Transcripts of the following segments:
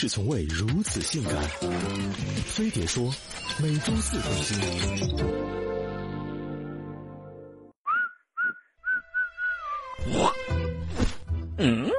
是从未如此性感。飞碟说，每周四更新。嗯。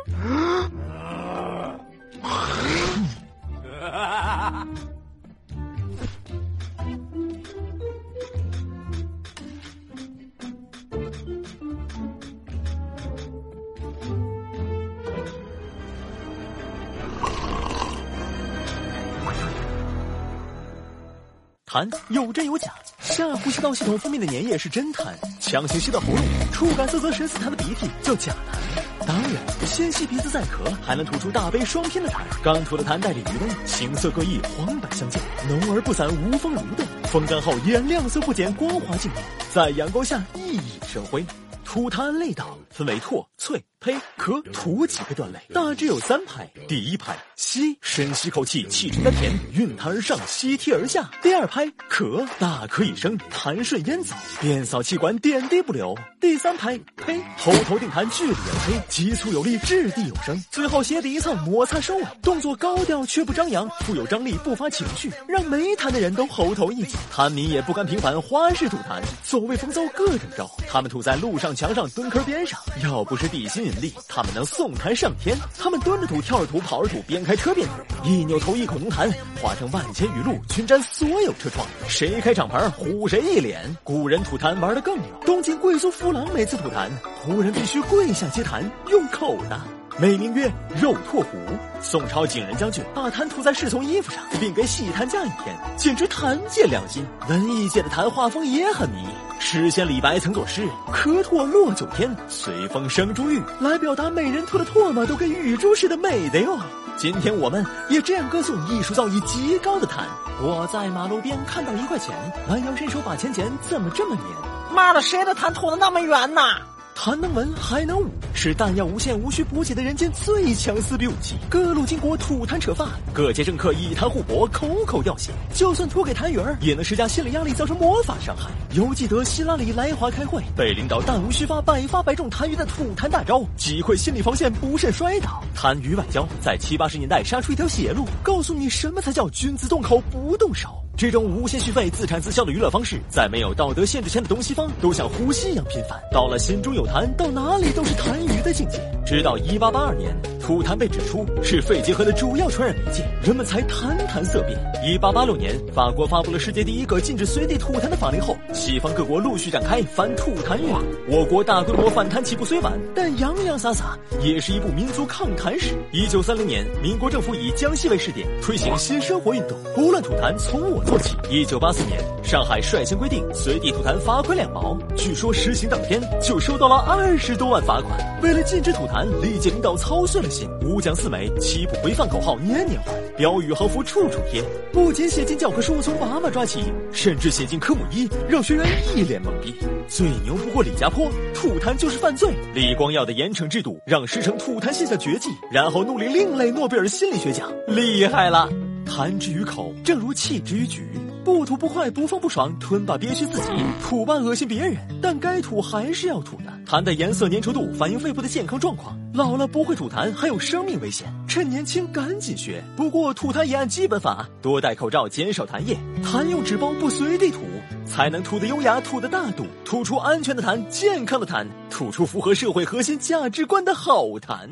痰有真有假。下呼吸道系统分泌的粘液是真痰，强行吸到喉咙里。触感色泽深似痰的鼻涕叫假痰。当然，先吸鼻子再咳，还能吐出大杯双片的痰。刚吐的痰带着余味，形色各异，黄白相间，浓而不散，无风蠕动。风干后依然亮色不减，光滑净亮。在阳光下熠熠生辉。吐痰类道分为唾、啐、呸咳吐几个段位，大致有三拍。第一拍，吸，深吸口气，气沉丹田，运痰而上，吸涕而下。第二拍，咳，大咳一声，痰顺烟走，便扫气管，点滴不留。第三拍，呸，喉头定痰，剧烈而呸，急促有力，掷地有声。最后鞋底一蹭，摩擦收尾，动作高调却不张扬，富有张力，不发情绪，让没痰的人都喉头一紧，痰迷也不甘平凡，花式吐痰，所谓风骚各种招，他们吐在路上、墙上、蹲坑边上，要不是底薪。引力，他们能送弹上天，他们蹲着土跳着土跑着土边开车边吐，一扭头一口浓痰，化成万千雨露，群沾所有车窗。谁开敞篷，唬谁一脸。古人吐痰玩得更溜，东京贵族夫郎每次吐痰，仆人必须跪下接痰，用口呢。美名曰“肉拓壶”。宋朝景仁将军把痰吐在侍从衣服上，并给喜痰匠一天，简直痰界良心。文艺界的痰画风也很迷。诗仙李白曾作诗：“咳唾落九天，随风生珠玉”，来表达美人吐的唾沫都跟玉珠似的美的哟。今天我们也这样歌颂艺术造诣极高的痰。我在马路边看到一块钱，弯腰伸手把钱捡，怎么这么粘？妈的，谁的痰吐的那么圆呐？还能文还能武。是弹药无限无需补给的人间最强撕逼武器各路金国吐痰扯发各界政客以痰互搏口口要血。就算吐给痰盂也能施加心理压力造成魔法伤害。犹记得希拉里来华开会。被领导弹无虚发百发百中痰盂的吐痰大招。击溃心理防线不慎摔倒。痰盂外交在七八十年代杀出一条血路。告诉你什么才叫君子动口不动手。这种无限续费自产自销的娱乐方式在没有道德限制前的东西方都像呼吸一样频繁。到了心中有痰到哪里都是痰盂的境界。直到一八八二年吐痰被指出是肺结核的主要传染媒介，人们才谈谈色变。一八八六年，法国发布了世界第一个禁止随地吐痰的法令后，西方各国陆续展开反吐痰运动。我国大规模反弹起步虽晚，但洋洋洒洒也是一部民族抗痰史。一九三零年，民国政府以江西为试点，推行新生活运动，不乱吐痰从我做起。一九八四年，上海率先规定随地吐痰罚款两毛，据说实行当天就收到了二十多万罚款。为了禁止吐痰，历届领导操碎了心，五讲四美，七不规范口号年年换，标语横幅处处贴，不仅写进教科书从娃娃抓起，甚至写进科目一，让学员一脸懵逼。最牛不过李家坡，吐痰就是犯罪。李光耀的严惩制度让师承吐痰现象绝迹，然后怒领另类诺贝尔心理学奖，厉害了。弹之于口，正如弃之于局。不吐不快不放不爽吞吧憋屈自己吐吧恶心别人但该吐还是要吐的。痰的颜色粘稠度反映肺部的健康状况老了不会吐痰还有生命危险趁年轻赶紧学。不过吐痰也按基本法多戴口罩减少痰液痰用纸包不随地吐才能吐得优雅吐得大度吐出安全的痰健康的痰吐出符合社会核心价值观的好痰。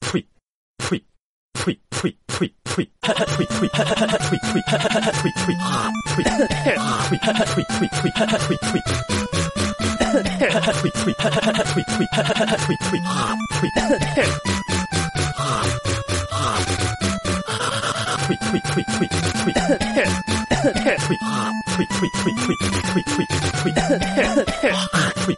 呸呸呸。呸呸呸呸呸呸呸呸呸呸呸哈呸呸呸呸呸呸呸呸。呸呸呸呸呸呸呸哈呸哈哈呸呸呸呸呸呸。呸呸呸呸呸呸呸呸呸！呸